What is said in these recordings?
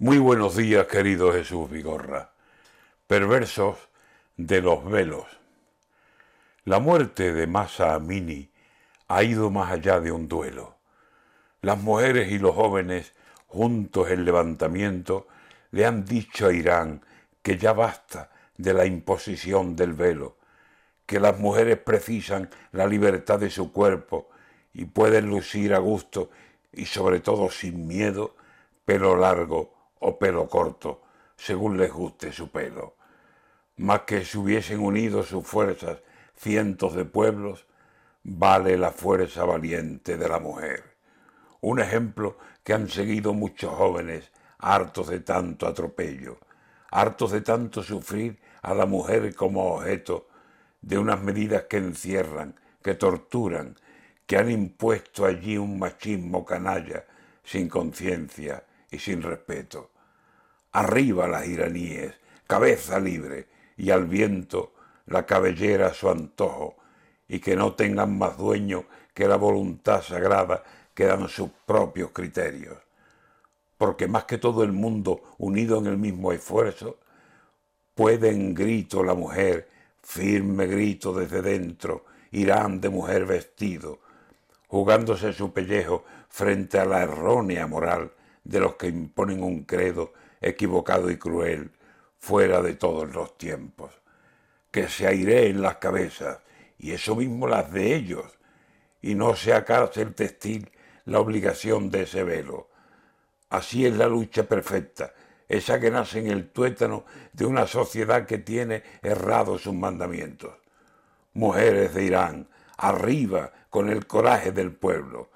Muy buenos días, querido Jesús Vigorra. Perversos de los velos. La muerte de Masa Amini ha ido más allá de un duelo. Las mujeres y los jóvenes, juntos en levantamiento, le han dicho a Irán que ya basta de la imposición del velo, que las mujeres precisan la libertad de su cuerpo y pueden lucir a gusto y sobre todo sin miedo pelo largo o pelo corto, según les guste su pelo. Más que si hubiesen unido sus fuerzas cientos de pueblos, vale la fuerza valiente de la mujer. Un ejemplo que han seguido muchos jóvenes hartos de tanto atropello, hartos de tanto sufrir a la mujer como objeto de unas medidas que encierran, que torturan, que han impuesto allí un machismo canalla, sin conciencia, y sin respeto. Arriba las iraníes, cabeza libre, y al viento la cabellera a su antojo, y que no tengan más dueño que la voluntad sagrada que dan sus propios criterios. Porque más que todo el mundo unido en el mismo esfuerzo, puede en grito la mujer, firme grito desde dentro, irán de mujer vestido, jugándose su pellejo frente a la errónea moral de los que imponen un credo equivocado y cruel fuera de todos los tiempos, que se aireen las cabezas y eso mismo las de ellos, y no sea cárcel textil la obligación de ese velo. Así es la lucha perfecta, esa que nace en el tuétano de una sociedad que tiene errados sus mandamientos. Mujeres de Irán, arriba con el coraje del pueblo,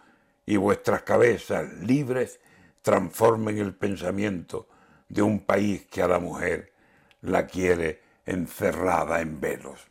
y vuestras cabezas libres transformen el pensamiento de un país que a la mujer la quiere encerrada en velos.